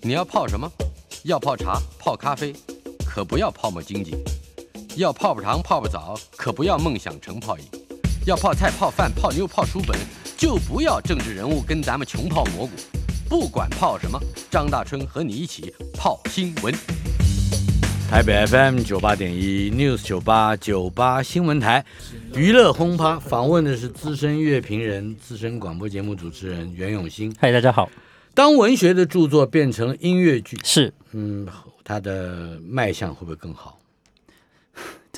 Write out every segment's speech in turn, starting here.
你要泡什么？要泡茶、泡咖啡，可不要泡沫经济；要泡泡糖、泡泡澡，可不要梦想成泡影；要泡菜、泡饭、泡妞、泡书本，就不要政治人物跟咱们穷泡蘑菇。不管泡什么，张大春和你一起泡新闻。台北 FM 九八点一 News 九八九八新闻台，娱乐轰趴访问的是资深乐评人、资深广播节目主持人袁永新。嗨，大家好。当文学的著作变成音乐剧，是，嗯，它的卖相会不会更好？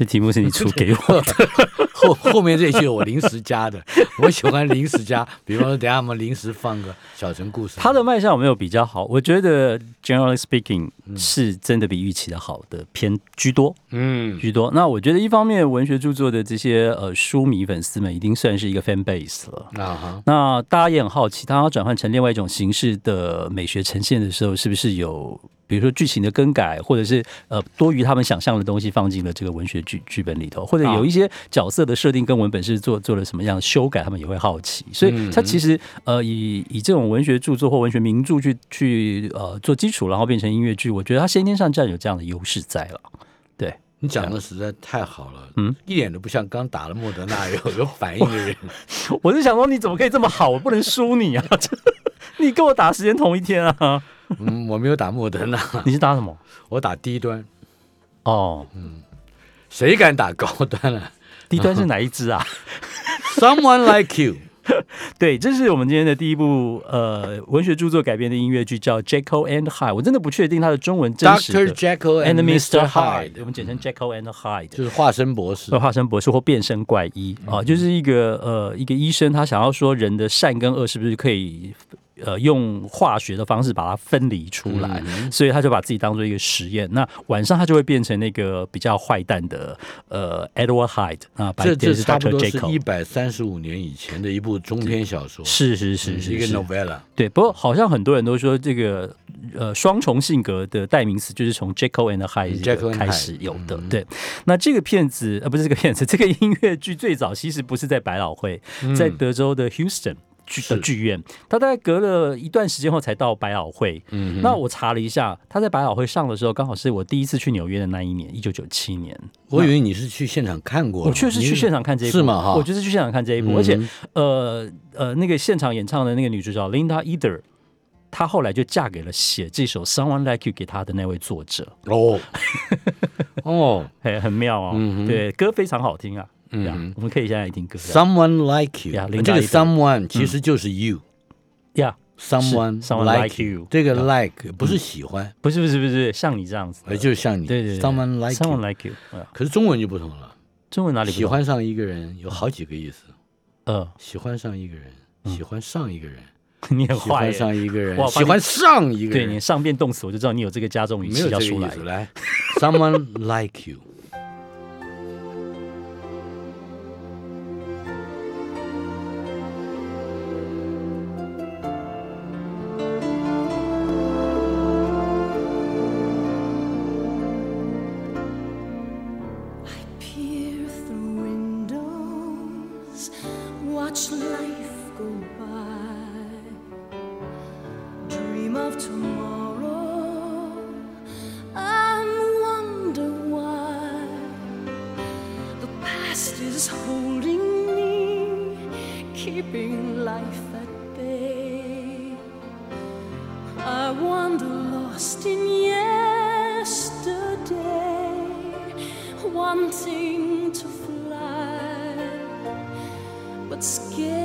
这题目是你出给我的，后后面这句我临时加的，我喜欢临时加。比方说，等下我们临时放个小城故事。它的卖相有没有比较好？我觉得 generally speaking 是真的比预期的好的偏居多，嗯，居多。那我觉得一方面文学著作的这些呃书迷粉丝们已经算是一个 fan base 了啊哈。那大家也很好奇，当它转换成另外一种形式的美学呈现的时候，是不是有？比如说剧情的更改，或者是呃多余他们想象的东西放进了这个文学剧剧本里头，或者有一些角色的设定跟文本是做做了什么样的修改，他们也会好奇。所以它其实呃以以这种文学著作或文学名著去去呃做基础，然后变成音乐剧，我觉得它先天上占有这样的优势在了。对你讲的实在太好了，嗯，一点都不像刚打了莫德纳有 有反应的人。我是想说，你怎么可以这么好？我不能输你啊！你跟我打时间同一天啊！嗯，我没有打莫德纳，你是打什么？我打低端。哦，嗯，谁敢打高端啊？低端是哪一支啊？Someone like you。对，这是我们今天的第一部呃文学著作改编的音乐剧，叫《Jekyll and Hyde》。我真的不确定它的中文真实。Doctor Jekyll and Mr. Hyde，我们简称 Jekyll and Hyde，就是化身博士，化身博士或变身怪医啊，就是一个呃一个医生，他想要说人的善跟恶是不是可以。呃，用化学的方式把它分离出来，所以他就把自己当做一个实验。那晚上他就会变成那个比较坏蛋的呃，Edward Hyde 啊。这这差不多是一百三十五年以前的一部中篇小说，是是是是一个 novella。对，不过好像很多人都说这个呃双重性格的代名词就是从 Jekyll and Hyde 开始有的。对，那这个片子呃不是这个片子，这个音乐剧最早其实不是在百老汇，在德州的 Houston。剧的剧院，他大概隔了一段时间后才到百老汇。嗯，那我查了一下，他在百老汇上的时候，刚好是我第一次去纽约的那一年，一九九七年。我以为你是去现场看过，我确实去现场看这一部，是吗？哈，我就是去现场看这一部，而且呃呃，那个现场演唱的那个女主角 Linda Eder，她后来就嫁给了写这首《Someone Like You》给她的那位作者。哦 哦，很很妙啊，对，歌非常好听啊。嗯，我们可以现在听歌。Someone like you，这个 someone 其实就是 you。Yeah。Someone like you，这个 like 不是喜欢，不是不是不是像你这样子，呃，就是像你。对对，Someone like，Someone like you。可是中文就不同了。中文哪里？喜欢上一个人有好几个意思。呃，喜欢上一个人，喜欢上一个人，你很坏。喜欢上一个人，喜欢上一个人。对你上变动词，我就知道你有这个加重语气要出来。来，Someone like you。past is holding me, keeping life at bay. I wander lost in yesterday, wanting to fly, but scared.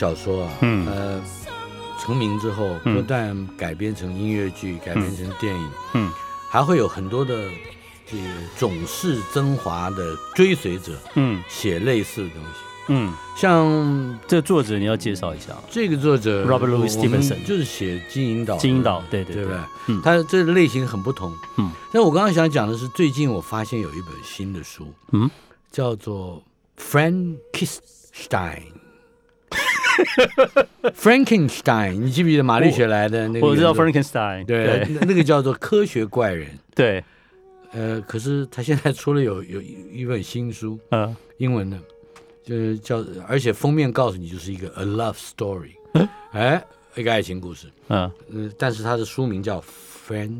小说啊，嗯。呃，成名之后不但改编成音乐剧，改编成电影，嗯，还会有很多的这个总是曾华的追随者，嗯，写类似的东西，嗯，像这作者你要介绍一下，这个作者 Robert Louis Stevenson 就是写《金银岛》，金银岛，对对对不对？嗯，他这类型很不同，嗯，但我刚刚想讲的是，最近我发现有一本新的书，嗯，叫做《Frankenstein》。Frankenstein，你记不记得玛丽雪莱的那个？我知道 Frankenstein，对，那个叫做科学怪人。对，呃，可是他现在出了有有一本新书，嗯，英文的，就是叫，而且封面告诉你就是一个 a love story，哎，一个爱情故事，嗯，但是他的书名叫 Frank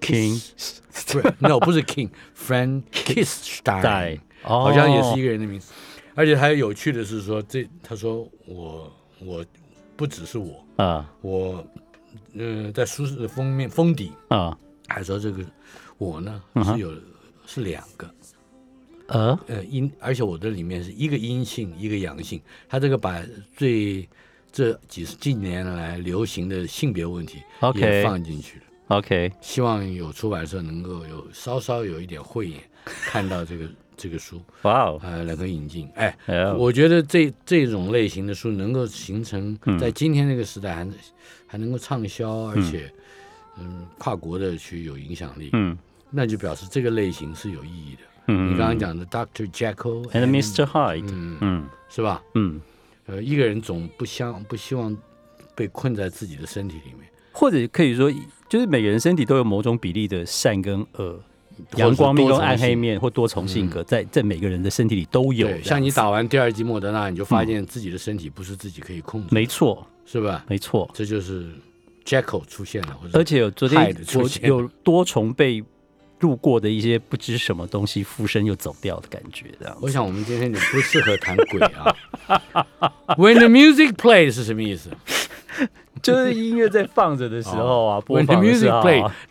King，No，不是 King，Frankenstein，好像也是一个人的名字。而且还有有趣的是说，这他说我我不只是我啊，我嗯在书的封面封底啊，还说这个我呢是有是两个，呃？呃阴，而且我的里面是一个阴性一个阳性，他这个把最这几十近年来流行的性别问题也放进去了。OK，希望有出版社能够有稍稍有一点慧眼，看到这个。这个书，哇哦，呃，能够引进，哎，我觉得这这种类型的书能够形成在今天这个时代还还能够畅销，而且嗯，跨国的去有影响力，嗯，那就表示这个类型是有意义的。嗯，你刚刚讲的 Doctor Jekyll and Mr Hyde，嗯嗯，是吧？嗯，呃，一个人总不相不希望被困在自己的身体里面，或者可以说，就是每个人身体都有某种比例的善跟恶。阳光面跟暗黑面或多重性格，在在每个人的身体里都有。像你打完第二剂莫德纳，你就发现自己的身体不是自己可以控制。没错，是吧？没错，这就是 Jekyll 出现了，而且有昨天我有多重被路过的一些不知什么东西附身又走掉的感觉。这样，我想我们今天你不适合谈鬼啊。When the music plays 是什么意思？就是音乐在放着的时候啊，播放的时候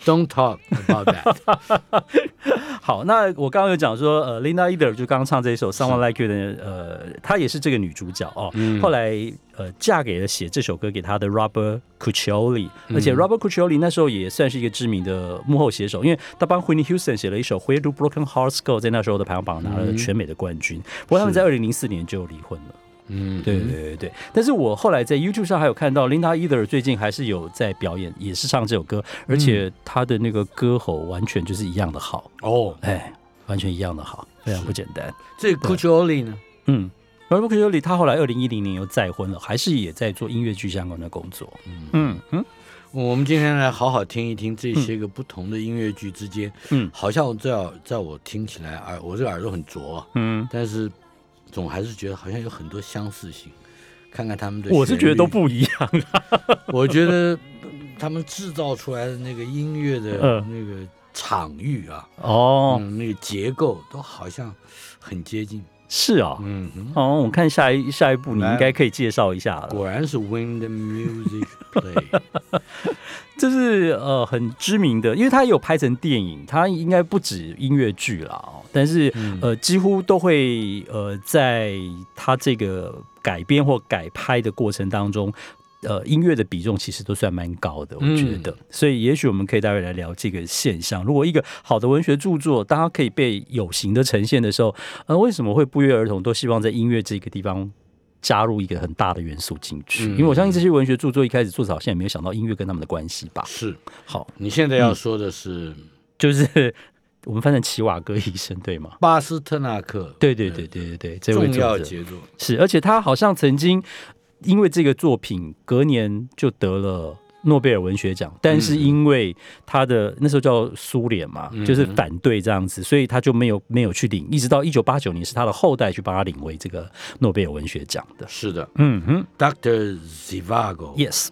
，Don't talk about that。好，那我刚刚有讲说，呃，Linda Eder 就刚刚唱这一首《Someone Like You》的，呃，她也是这个女主角哦。后来，呃，嫁给了写这首歌给她的 Robert Cuccioli，而且 Robert Cuccioli 那时候也算是一个知名的幕后写手，因为他帮 Whitney Houston 写了一首《Where Do Broken Hearts Go》，在那时候的排行榜拿了全美的冠军。不过他们在二零零四年就离婚了。嗯，对对对对，但是我后来在 YouTube 上还有看到 Linda Eder 最近还是有在表演，也是唱这首歌，而且他的那个歌喉完全就是一样的好。哦，哎，完全一样的好，非常不简单。这 c u c c i o l i 呢？嗯，Robert c u c c i o l i 他后来二零一零年又再婚了，还是也在做音乐剧相关的工作。嗯。嗯嗯，我们今天来好好听一听这些个不同的音乐剧之间，嗯，好像在在我听起来耳我这个耳朵很拙，嗯，但是。总还是觉得好像有很多相似性，看看他们的，我是觉得都不一样。我觉得他们制造出来的那个音乐的那个场域啊，哦，那个结构都好像很接近。是啊，嗯，哦，我看下一下一步，你应该可以介绍一下了。果然是 Wind Music Play，这是呃很知名的，因为它有拍成电影，它应该不止音乐剧啦，哦，但是呃几乎都会呃在它这个改编或改拍的过程当中。呃，音乐的比重其实都算蛮高的，我觉得。所以，也许我们可以待会来聊这个现象。如果一个好的文学著作，当它可以被有形的呈现的时候，呃，为什么会不约而同都希望在音乐这个地方加入一个很大的元素进去？因为我相信这些文学著作一开始作者好，像也没有想到音乐跟他们的关系吧？是。好，你现在要说的是，就是我们翻成齐瓦戈医生对吗？巴斯特纳克。对对对对对对，这位重要杰作是，而且他好像曾经。因为这个作品隔年就得了诺贝尔文学奖，但是因为他的那时候叫苏联嘛，就是反对这样子，所以他就没有没有去领，一直到一九八九年是他的后代去帮他领为这个诺贝尔文学奖的。是的，嗯哼，Doctor Zivago，Yes。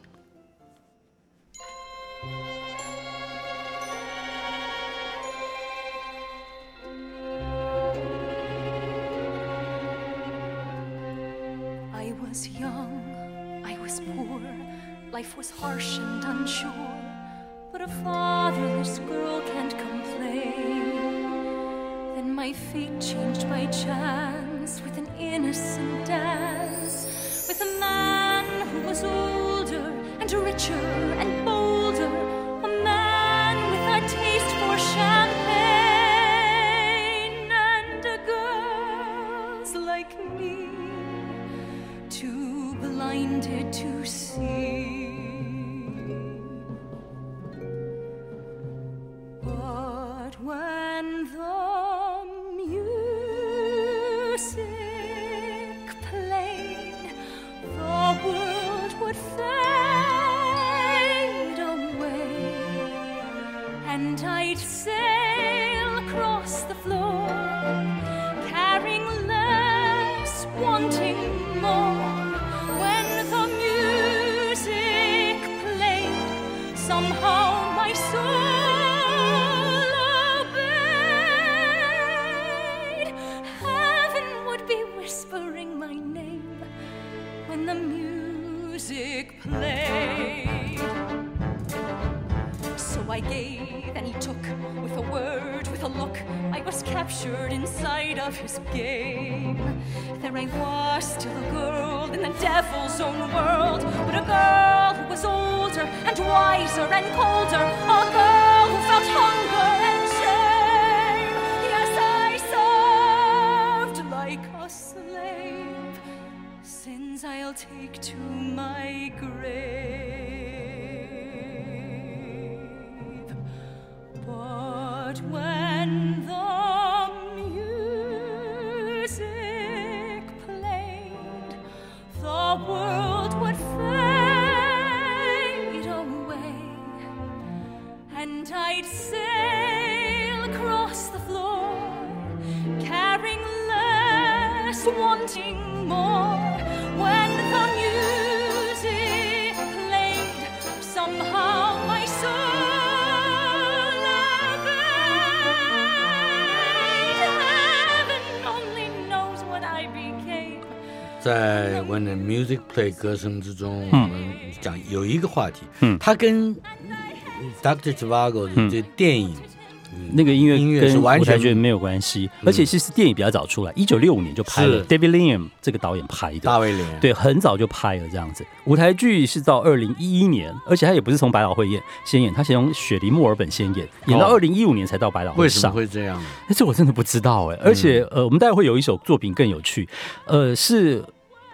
Life was harsh and unsure, but a fatherless girl can't complain. Then my fate changed by chance with an innocent dance with a man who was older and richer and bolder, a man with a taste for champagne blinded to see. But when wiser and colder, a and I'd sail across the floor, carrying less, wanting more. When the music played, somehow my soul obeyed. Heaven only knows what I became. 在 When the Music Play 歌声之中，我们讲有一个话题，嗯，它跟 Dr. Zhivago 的这电影。那个音乐音乐是跟完全舞台剧没有关系，而且其实电影比较早出来，一九六五年就拍了，David Liam 这个导演拍的，大卫连对，很早就拍了这样子。舞台剧是到二零一一年，而且他也不是从百老汇演先演，他先从雪梨墨尔本先演，演到哦二零一五年才到百老汇为什么。会这样这我真的不知道哎。而且呃，我们待会会有一首作品更有趣，呃，是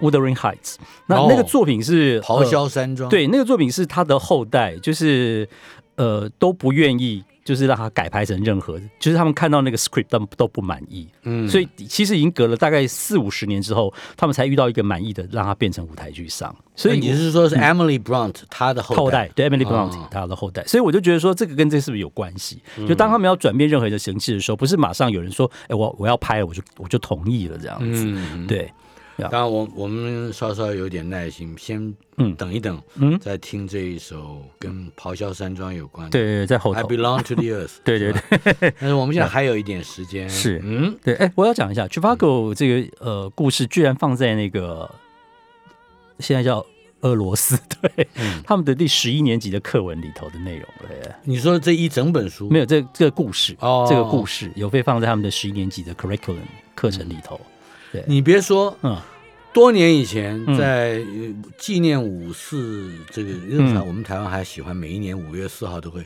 Wuthering Heights。那哦那个作品是咆呃哮山庄，，对，那个作品是他的后代，就是呃都不愿意，就是让他改拍成任何，就是他们看到那个 script 都都不满意，嗯。所以其实已经隔了大概四五十年之后，他们才遇到一个满意的，让他变成舞台剧上。所以你是说是 Emily Blunt 她的后后代对 Emily 哦 Blunt 他的后代，所以我就觉得说这个跟这是不是有关系？嗯。就当他们要转变任何的形式的时候，不是马上有人说，哎，我我要拍，我就我就同意了这样子。嗯，对，当然我我们稍稍有点耐心，先嗯等一等，嗯。再听这一首跟咆哮山庄有关的。对对对，在后，I。belong to the earth。对对对。但是我们现在还有一点时间，是。嗯，对，哎，我要讲一下 Chivago 这个呃故事，居然放在那个现在叫俄罗斯 对、嗯。他们的第十一年级的课文里头的内容对你说这一整本书？没有这这个故事哦。这个故事有被放在他们的十一年级的 curriculum 课程里头。你别说，嗯。多年以前嗯。在呃纪念五四这个，因为我们台湾还喜欢每一年五月四号都会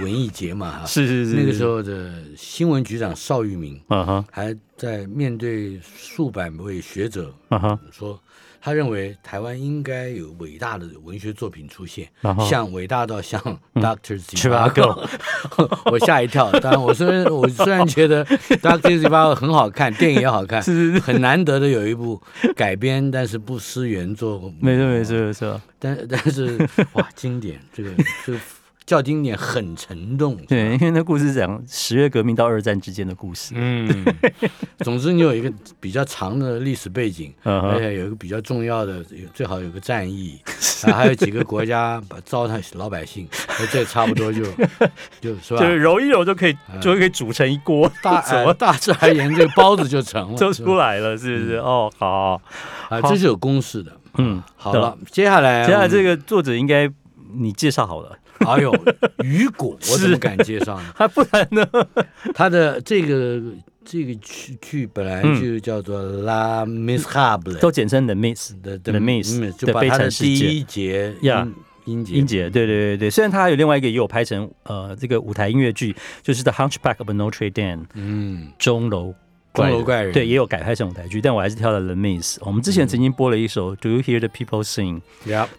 文艺节嘛哈。是是是，那个时候，的新闻局长邵玉明啊哈还在面对数百位学者啊哈，说，他认为台湾应该有伟大的文学作品出现，像伟大到像嗯 Doctor Zhivago，我吓一跳。当然，我虽然我虽然觉得 Doctor Zhivago 很好看，电影也好看，是是是很难得的有一部改编，但是不失原作。没错没错没错，但但是哇，经典，这个这个叫经典，很沉重。对，因为那故事讲十月革命到二战之间的故事。嗯，总之你有一个比较长的历史背景，而且有一个比较重要的，有最好有个战役，啊，还有几个国家把糟蹋老百姓，这差不多就 就是吧就？是揉一揉就可以，就可以煮成一锅，大怎么呃大致而言，这个包子就成了，就出来了，是不是？哦，好，啊，这是有公式的。嗯，好了，接下来接下来这，个作者应该你介绍好了，哎呦，雨果，我怎么敢介绍呢？还不然呢？他的这个这个剧剧本来就叫做《La Miserable》，都简称《The Miss》的《The Miss》就把它的第一节呀。音节，音节，对对对对。虽然他还有另外一个也有拍成呃这个舞台音乐剧，就是《The Hunchback of Notre Dame》，嗯，钟楼钟楼怪人，对，也有改拍成舞台剧，但我还是挑了《The Miss》。我们之前曾经播了一首《Do You Hear the People Sing》，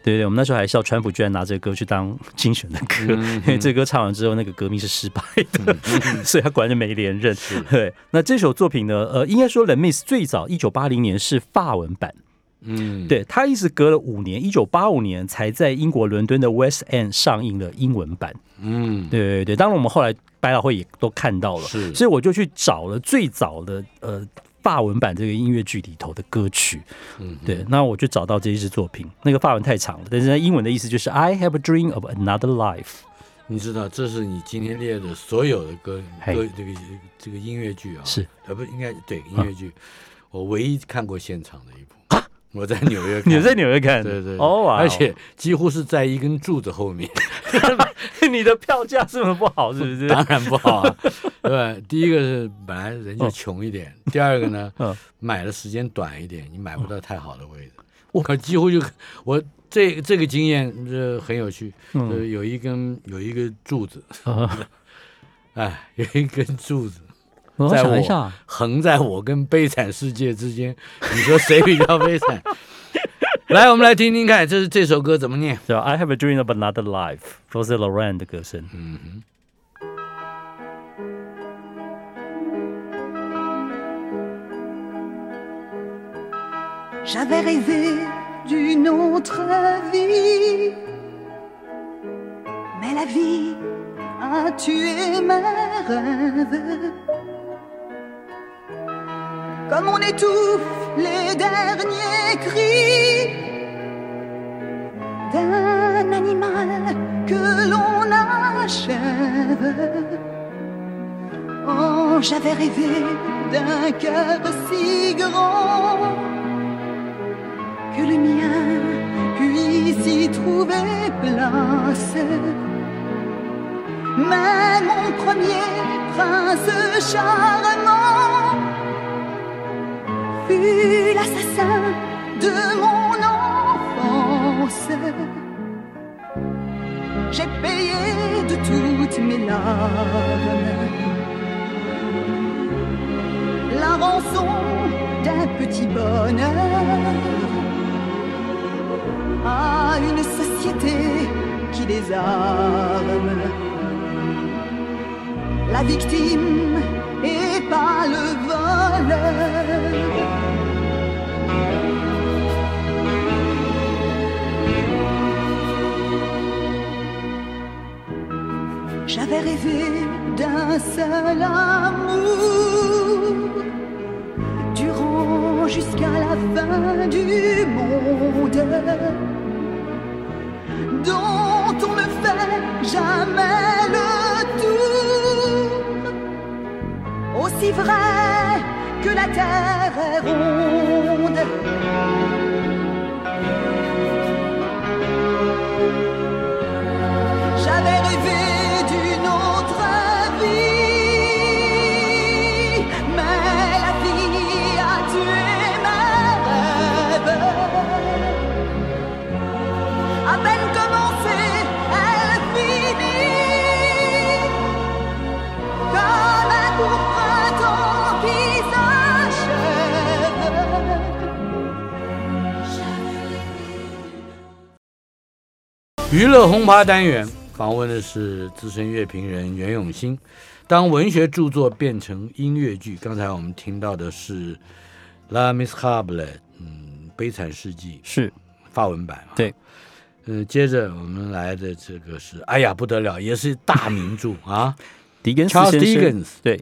对对，我们那时候还笑川普居然拿这个歌去当竞选的歌，因为这歌唱完之后，那个革命是失败的，所以他果然就没连任。对，那这首作品呢，呃，应该说《The Miss》最早一九八零年是法文版。嗯，对他一直隔了五年，一九八五年才在英国伦敦的 West End 上映了英文版。嗯，对对对，当然我们后来百老汇也都看到了，是，所以我就去找了最早的呃法文版这个音乐剧里头的歌曲。嗯，对，那我就找到这一支作品，那个法文太长了，但是英文的意思就是 I have a dream of another life。你知道，这是你今天列的所有的歌歌这个这个音乐剧啊，是，呃不应该对音乐剧，我唯一看过现场的一部。我在纽约，你在纽约看，对对，哦，而且几乎是在一根柱子后面。你的票价这么不好，是不是？当然不好，对吧？第一个是本来人就穷一点，第二个呢，买的时间短一点，你买不到太好的位置。我可几乎就我这这个经验这很有趣，呃，有一根有一个柱子，哎，有一根柱子。在我横在我跟悲惨世界之间，你说谁比较悲惨？来，我们来听听看，这是这首歌怎么念？叫 I have a dream of another life，都是 Lorraine 的歌声。嗯哼。J'avais rêvé d'une autre vie, mais la vie a tué mes rêves. Comme on étouffe les derniers cris d'un animal que l'on achève. Oh, j'avais rêvé d'un cœur si grand que le mien puisse y trouver place. Mais mon premier prince charmant l'assassin de mon enfance. J'ai payé de toutes mes larmes la rançon d'un petit bonheur à une société qui les arme. La victime et pas le voleur. J'avais rêvé d'un seul amour. Durant jusqu'à la fin du monde. Dont on ne fait jamais le tour. Aussi vrai que la terre est ronde. J'avais rêvé d'une autre vie, mais la vie a tué mes rêves. À peine commencé, elle finit comme un cours 娱乐轰趴单元访问的是资深乐评人袁永新。当文学著作变成音乐剧，刚才我们听到的是《La Miserable》，嗯，悲惨世纪是法文版。对，嗯，接着我们来的这个是，哎呀不得了，也是大名著啊，狄更斯先生。对。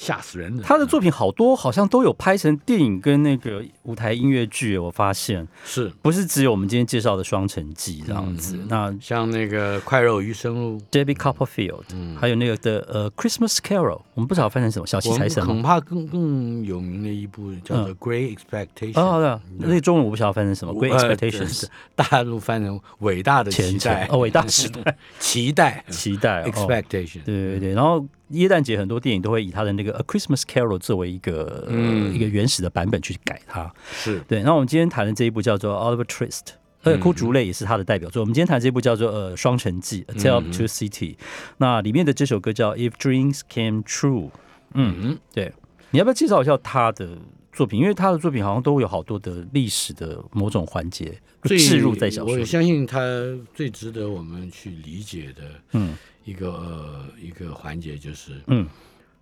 吓死人的！他的作品好多，好像都有拍成电影跟那个舞台音乐剧。我发现是不是只有我们今天介绍的《双城记》这样子？那像那个《快肉余生路》，David Copperfield，嗯，还有那个的呃《Christmas Carol》，我们不知道翻成什么，小气财神。恐怕更更有名的一部叫做《Great Expectations》。哦，对，那中文我不晓得翻成什么，《Great Expectations》，大陆翻成伟大的期待。哦，伟大时代，期待，期待，Expectation。对对对，然后。耶诞节很多电影都会以他的那个《A Christmas Carol》作为一个一个原始的版本去改它。是对。那我们今天谈的这一部叫做《Oliver Twist》，呃，《枯竹类》也是他的代表作。我们今天谈这部叫做《呃双城记》《A Tale of Two City》，那里面的这首歌叫《If Dreams Came True》。嗯，对。你要不要介绍一下他的作品？因为他的作品好像都有好多的历史的某种环节置入在小说。我相信他最值得我们去理解的，嗯。一个呃一个环节就是，嗯，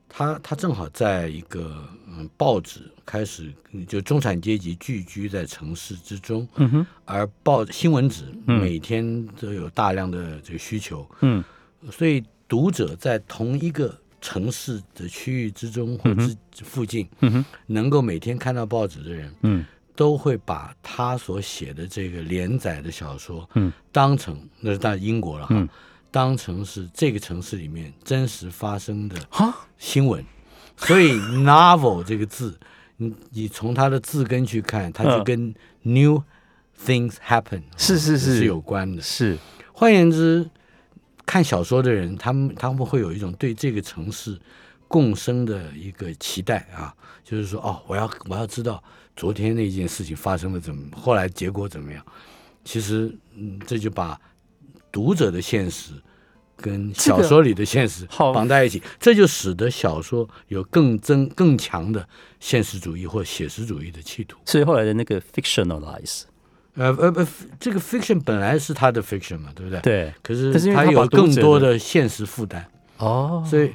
他他正好在一个嗯报纸开始就中产阶级聚居在城市之中，嗯哼，而报新闻纸每天都有大量的这个需求，嗯，所以读者在同一个城市的区域之中或之附近，嗯哼，能够每天看到报纸的人，嗯，都会把他所写的这个连载的小说，嗯，当成那是在英国了哈。当成是这个城市里面真实发生的新闻，所以 novel 这个字，你你从它的字根去看，它就跟 new things happen 是是是是有关的。是，换言之，看小说的人，他们他们会有一种对这个城市共生的一个期待啊，就是说，哦，我要我要知道昨天那件事情发生了怎么，后来结果怎么样。其实，嗯，这就把。读者的现实跟小说里的现实绑在一起，这就使得小说有更增更强的现实主义或写实主义的企图。所以后来的那个 fictionalize，呃呃呃，这个 fiction 本来是他的 fiction 嘛，对不对？对。可是他有更多的现实负担哦，所以。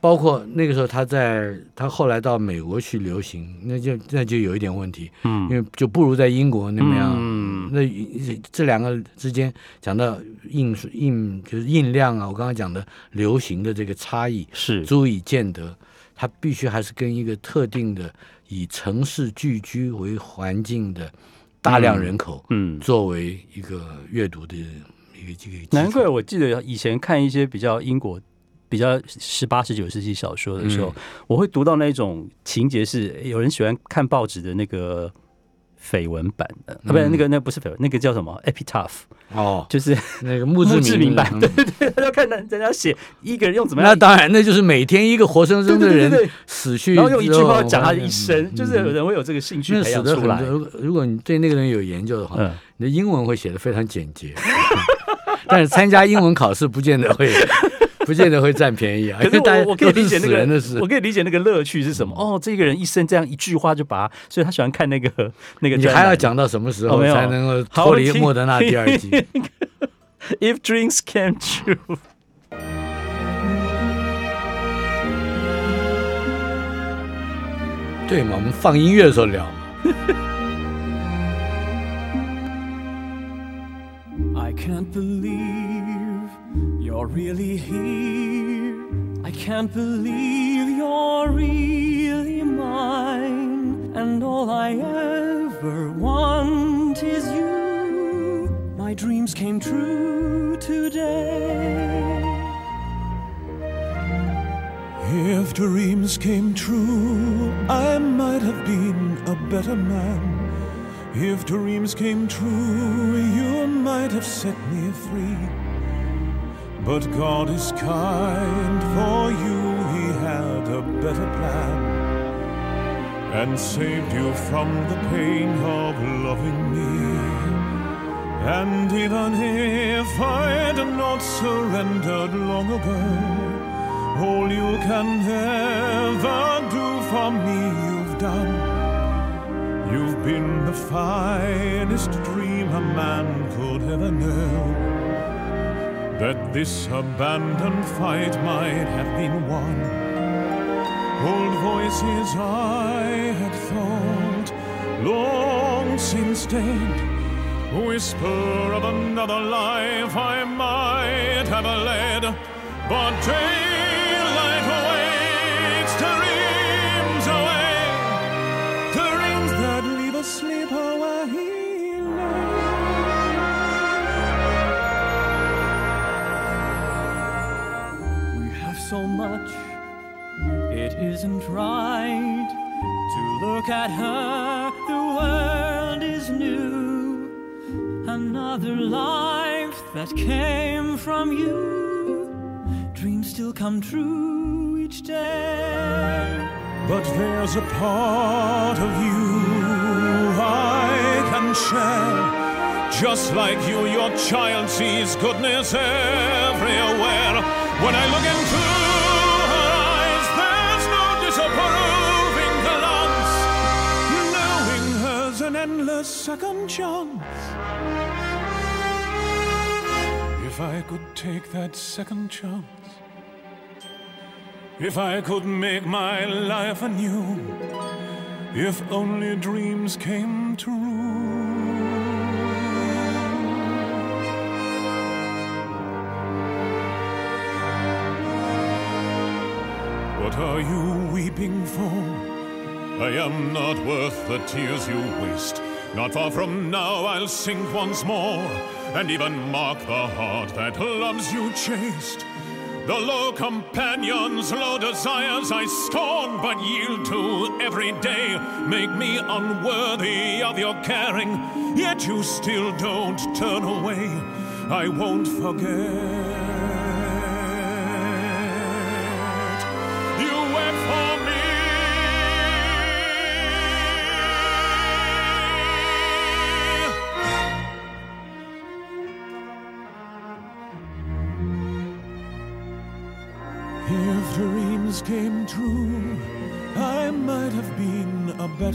包括那个时候，他在他后来到美国去流行，那就那就有一点问题，嗯，因为就不如在英国那么样，嗯，那这两个之间讲到印印就是印量啊，我刚刚讲的流行的这个差异是。足以见得，它必须还是跟一个特定的以城市聚居为环境的大量人口，嗯，作为一个阅读的一个这个。难怪我记得以前看一些比较英国。比较十八十九世纪小说的时候，我会读到那种情节是有人喜欢看报纸的那个绯闻版的，啊，不是那个那不是绯闻，那个叫什么？Epitaph 哦，就是那个墓志铭版，对对，他就看人人家写一个人用怎么样，那当然那就是每天一个活生生的人死去，然后用一句话讲他的一生，就是有人会有这个兴趣培养出来。如果你对那个人有研究的话，你的英文会写的非常简洁，但是参加英文考试不见得会。不见得会占便宜啊！可是我我可以理解那个，我可以理解那个乐趣是什么。哦，这个人一生这样一句话就把，所以他喜欢看那个 那个。你还要讲到什么时候才能够脱离莫德纳第二季？If dreams came true，对嘛？我们放音乐的时候聊。I can't believe. You're really here. I can't believe you're really mine. And all I ever want is you. My dreams came true today. If dreams came true, I might have been a better man. If dreams came true, you might have set me free. But God is kind, for you He had a better plan and saved you from the pain of loving me. And even if I'd not surrendered long ago, all you can ever do for me you've done. You've been the finest dream a man could ever know that this abandoned fight might have been won. Old voices I had thought long since dead whisper of another life I might have led, but daylight much. It isn't right to look at her, the world is new. Another life that came from you. Dreams still come true, each day. But there's a part of you I can share. Just like you, your child sees goodness everywhere. When I look into second chance. If I could take that second chance. If I could make my life anew, if only dreams came true. What are you weeping for? I am not worth the tears you waste. Not far from now I'll sink once more, and even mark the heart that loves you chaste. The low companions, low desires I scorn but yield to every day make me unworthy of your caring. Yet you still don't turn away. I won't forget.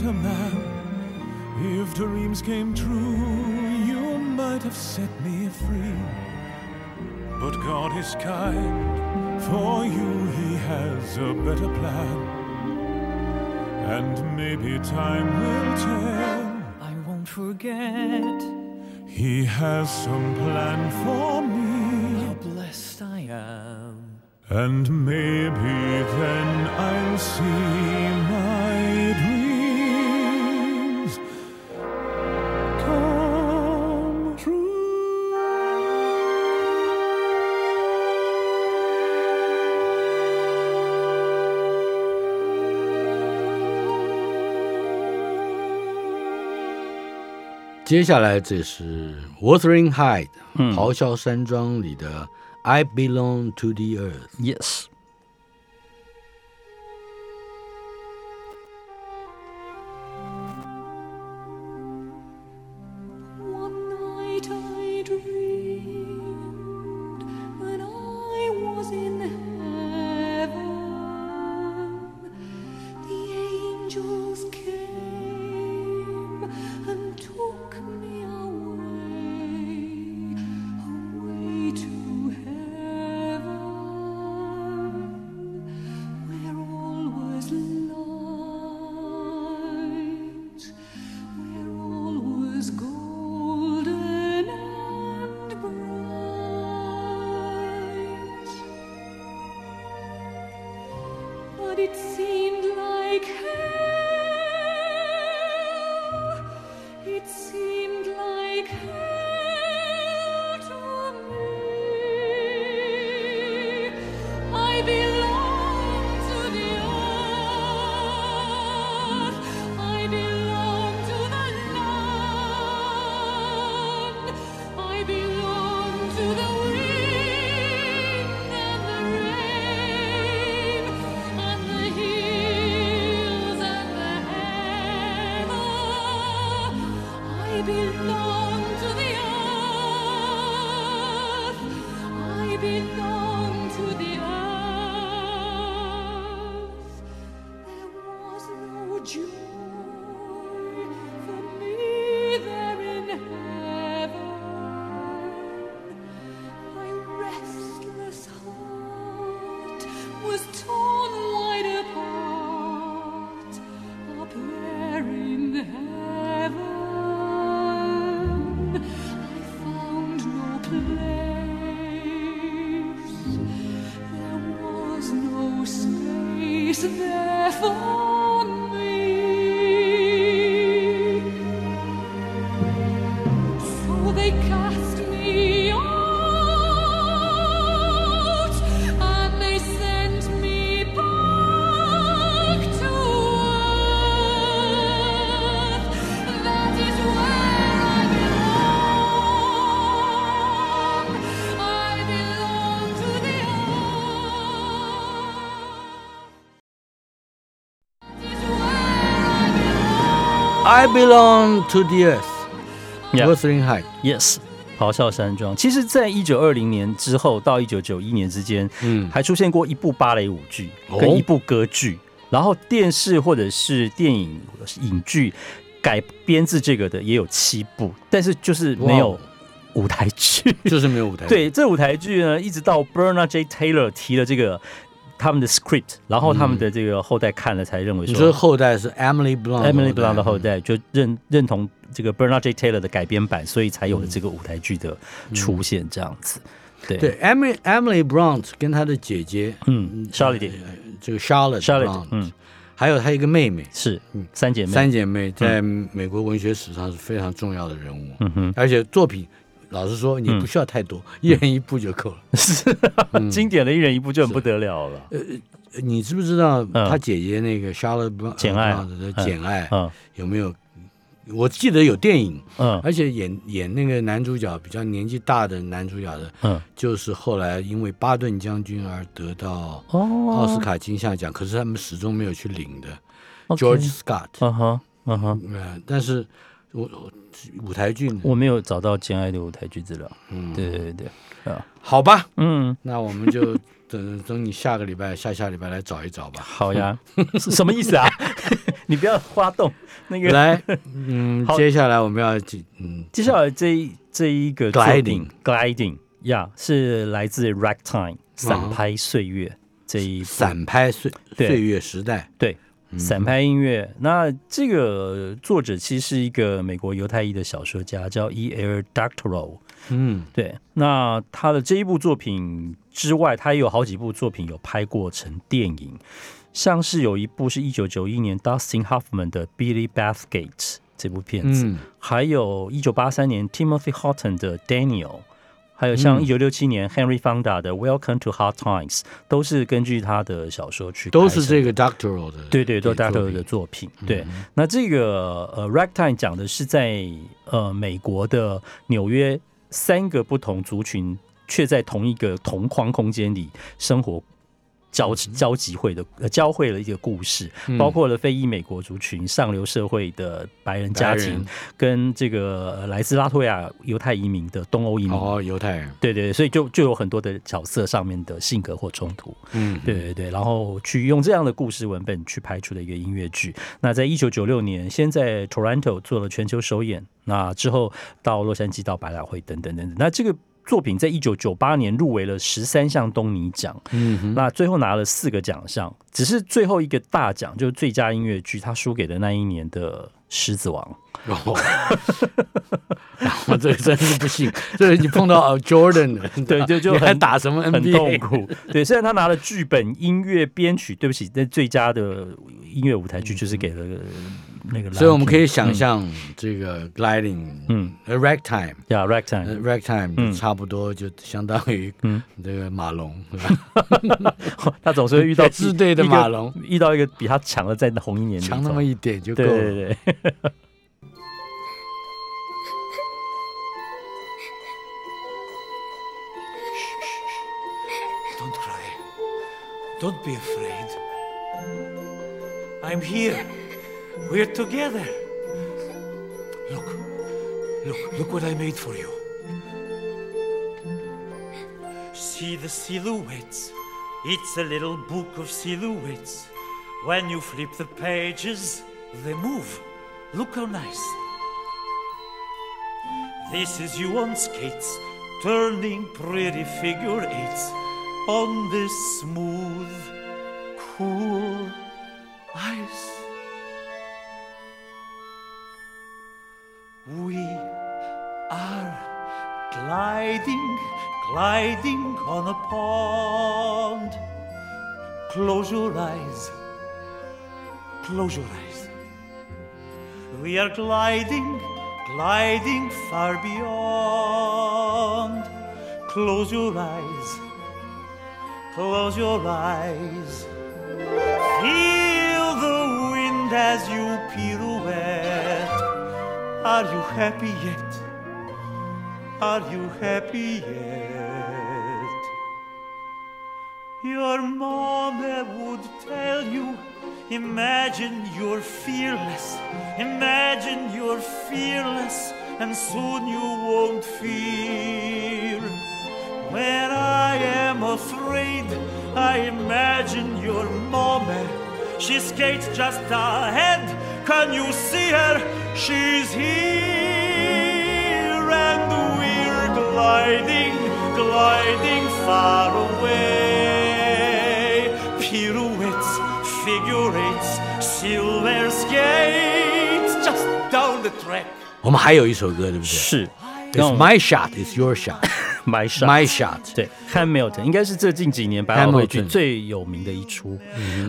A man. If dreams came true, you might have set me free. But God is kind, for you He has a better plan. And maybe time will tell. I won't forget. He has some plan for me. How blessed I am. And maybe then I'll see Wuthering Height，咆哮山庄里的。I belong to the earth. Yes. belong. I belong to the earth. Wuthering Heights. Yes. 咆哮山庄。其实，在一九二零年之后到一九九一年之间，嗯，还出现过一部芭蕾舞剧跟一部歌剧，然后电视或者是电影影剧改编自这个的也有七部，但是就是没有舞台剧，就是没有舞台。对，这舞台剧呢，一直到 Bernard J. Taylor 提了这个。他们的 script，然后他们的这个后代看了才认为说，你说后代是 Emily Blunt，Emily Blunt 的后代就认认同这个 Bernard J. Taylor 的改编版，所以才有了这个舞台剧的出现这样子。对。对，Emily Emily Blunt 跟她的姐姐，嗯，Charlotte，这个 Charlotte Charlotte，嗯，还有她一个妹妹，是嗯。三姐妹，三姐妹在美国文学史上是非常重要的人物，嗯哼，而且作品。老实说，你不需要太多，一人一部就够了。是，经典的一人一部就很不得了了。呃，你知不知道他姐姐那个《莎乐简爱》的《简爱》有没有？我记得有电影，嗯，而且演演那个男主角比较年纪大的男主角的，嗯，就是后来因为巴顿将军而得到奥斯卡金像奖，可是他们始终没有去领的，George Scott。嗯哼，嗯哼，嗯，但是。我舞台剧，我没有找到《简爱》的舞台剧资料。嗯，对对对啊，好吧，嗯，那我们就 等等你下个礼拜、下下礼拜来找一找吧。好呀，什么意思啊？你不要花动那个。来，嗯，接下来我们要嗯，接下来这这一个 gliding gliding 呀，是来自 Ragtime 散拍岁月这一散拍岁岁月时代。对。散拍音乐，那这个作者其实是一个美国犹太裔的小说家，叫 E. L. Doctorow。嗯，对。那他的这一部作品之外，他也有好几部作品有拍过成电影，像是有一部是一九九一年 Dustin Hoffman 的《Billy Bathgate》这部片子，还有一九八三年 Timothy Houghton 的《Daniel》。还有像一九六七年 Henry Fonda 的《Welcome to Hard Times》，都是根据他的小说去，都是这个 Doctoral 的，对对，都是 Doctoral 的作品。对，那这个呃 Ragtime 讲的是在呃美国的纽约，三个不同族群却在同一个同框空间里生活。交交集会的呃交汇了一个故事，包括了非裔美国族群、上流社会的白人家庭，跟这个来自拉脱亚犹太移民的东欧移民。哦，犹太人。对对，所以就就有很多的角色上面的性格或冲突，嗯，对对对，然后去用这样的故事文本去拍出的一个音乐剧。那在一九九六年，先在 Toronto 做了全球首演，那之后到洛杉矶、到百老汇等等等等，那这个。作品在一九九八年入围了十三项东尼奖，嗯，那最后拿了四个奖项，只是最后一个大奖就是最佳音乐剧，他输给了那一年的《狮子王》。我这真是不幸，这你碰到 Jordan 了，对，就就还打什么 NBA，痛苦。对，虽然他拿了剧本、音乐、编曲，对不起，那最佳的音乐舞台剧就是给了。那个，所以我们可以想象这个 gliding，嗯，ragtime，yeah，ragtime，ragtime，差不多就相当于嗯这个马龙，他总是会遇到 支队的马龙，遇到一个比他强的在红一年强那么一点就够了。对对对。Don't cry, don't be afraid. I'm here. We're together. Look, look, look what I made for you. See the silhouettes. It's a little book of silhouettes. When you flip the pages, they move. Look how nice. This is you on skates, turning pretty figure eights on this smooth, cool ice. We are gliding, gliding on a pond. Close your eyes, close your eyes. We are gliding, gliding far beyond. Close your eyes, close your eyes. Feel the wind as you pirouette. Are you happy yet? Are you happy yet? Your mama would tell you Imagine you're fearless, imagine you're fearless, and soon you won't fear. When I am afraid, I imagine your mama. She skates just ahead. Can you see her? She's here, and we're gliding, gliding far away. Pirouettes, figure eights, silver skates, just down the track. 我们还有一首歌，对不对？是。It's my shot, it's your shot. My shot, my shot. 对，Hamilton 应该是这近几年百老汇剧最有名的一出。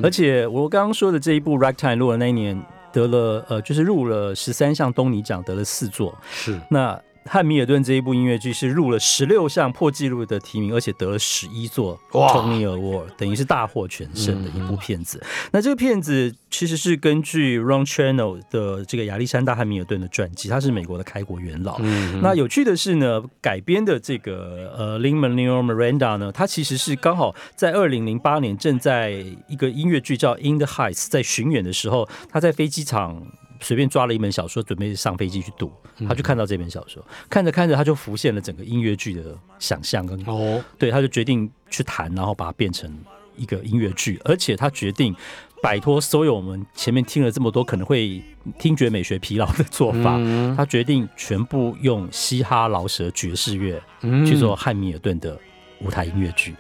而且我刚刚说的这一部《Ragtime》录的那一年 得了呃，就是入了十三项东尼奖，得了四座。是那。汉密尔顿这一部音乐剧是入了十六项破纪录的提名，而且得了十一座 Tony Award，等于是大获全胜的一部片子。那这个片子其实是根据 Ron Chernow 的这个亚历山大汉密尔顿的传记，他是美国的开国元老。那有趣的是呢，改编的这个呃 Lin Manuel Miranda 呢，他其实是刚好在二零零八年正在一个音乐剧叫《In the Heights》在巡演的时候，他在飞机场。随便抓了一本小说，准备上飞机去读，他就看到这本小说，看着看着，他就浮现了整个音乐剧的想象跟哦，对，他就决定去弹，然后把它变成一个音乐剧，而且他决定摆脱所有我们前面听了这么多可能会听觉美学疲劳的做法，他决定全部用嘻哈、饶舌、爵士乐去做汉密尔顿的舞台音乐剧。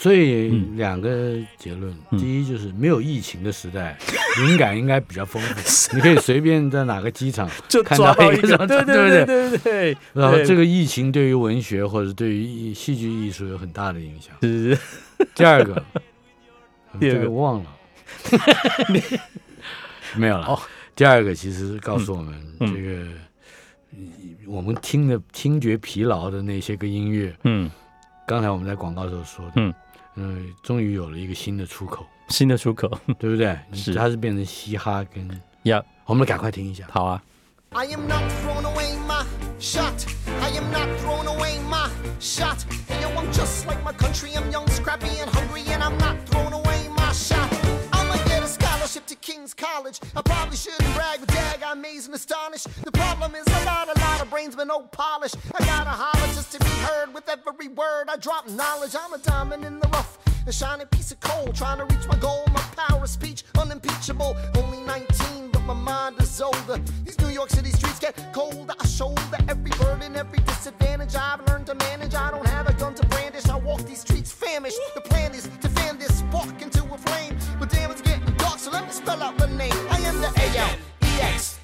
所以两个结论，第一就是没有疫情的时代，灵感应该比较丰富，你可以随便在哪个机场 就看到一个，对对对对？对。然后这个疫情对于文学或者对于戏剧艺术有很大的影响。是是。第二个，第二个。忘了，没有了。哦，第二个其实告诉我们，这个我们听的听觉疲劳的那些个音乐，嗯，刚才我们在广告时候说的，嗯。嗯，终于有了一个新的出口，新的出口，对不对？是，它是变成嘻哈跟呀，我们赶快听一下，好啊。To King's College. I probably shouldn't brag, but dag, I'm amazed and astonished. The problem is I got a lot of brains, but no polish. I gotta holler just to be heard with every word. I drop knowledge, I'm a diamond in the rough. A shining piece of coal, trying to reach my goal. My power of speech, unimpeachable. Only 19, but my mind is older. These New York City streets get colder. I shoulder every burden, every disadvantage I've learned to manage. I don't have a gun to brandish. I walk these streets famished. The getting dark, so let me spell out the name. I am the A-L-E-X-A-N-D-E-R.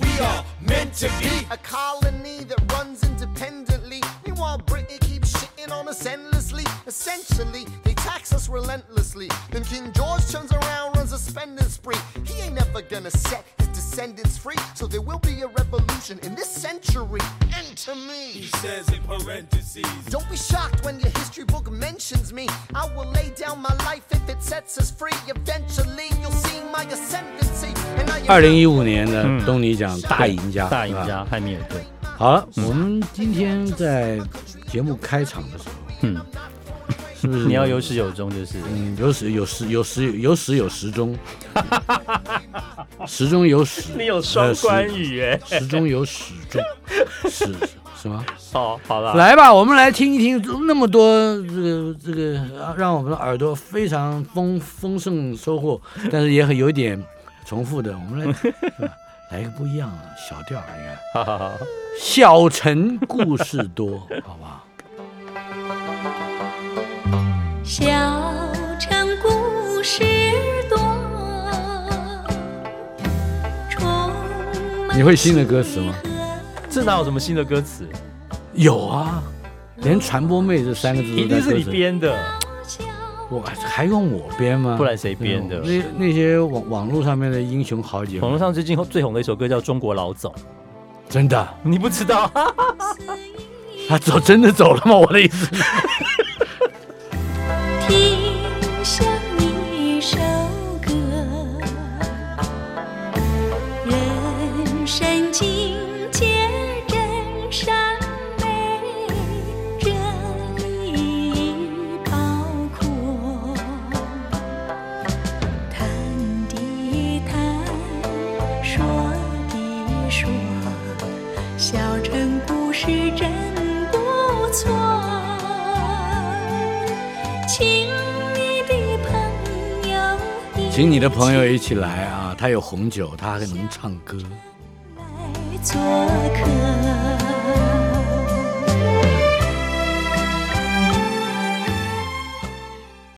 We are meant to be a colony that runs independently. Meanwhile, Britain keeps shitting on us endlessly. Essentially, they tax us relentlessly. Then King George turns around, runs a spending spree. He ain't never gonna set his descendants free. So there will be a revolution in this century. Enter me. He says in parentheses. Don't be shocked when your history book mentions me. I will lay down my life if it sets us free. Eventually, you'll see my ascendancy. 二零一五年的东尼奖大赢家，大赢家汉密尔顿。好了，我们今天在节目开场的时候，嗯。是不是你要有始有终？就是嗯，有始有始有始有始有时终，始终有始。你有双关语哎，始终有始终，是是吗？好，好了，来吧，我们来听一听那么多这个这个，让我们的耳朵非常丰丰盛收获，但是也很有点重复的。我们来 来一个不一样的小调，你看，好好好，小城故事多，好不好？小城故事多，你会新的歌词吗？这哪有什么新的歌词？有啊，连“传播妹”这三个字一定是你编的。我还用我编吗？不然谁编的？那那些网网络上面的英雄豪杰，网络上最近最红的一首歌叫《中国老总》，真的？你不知道？他走真的走了吗？我的意思。你的朋友一起来啊！他有红酒，他还能唱歌。做客。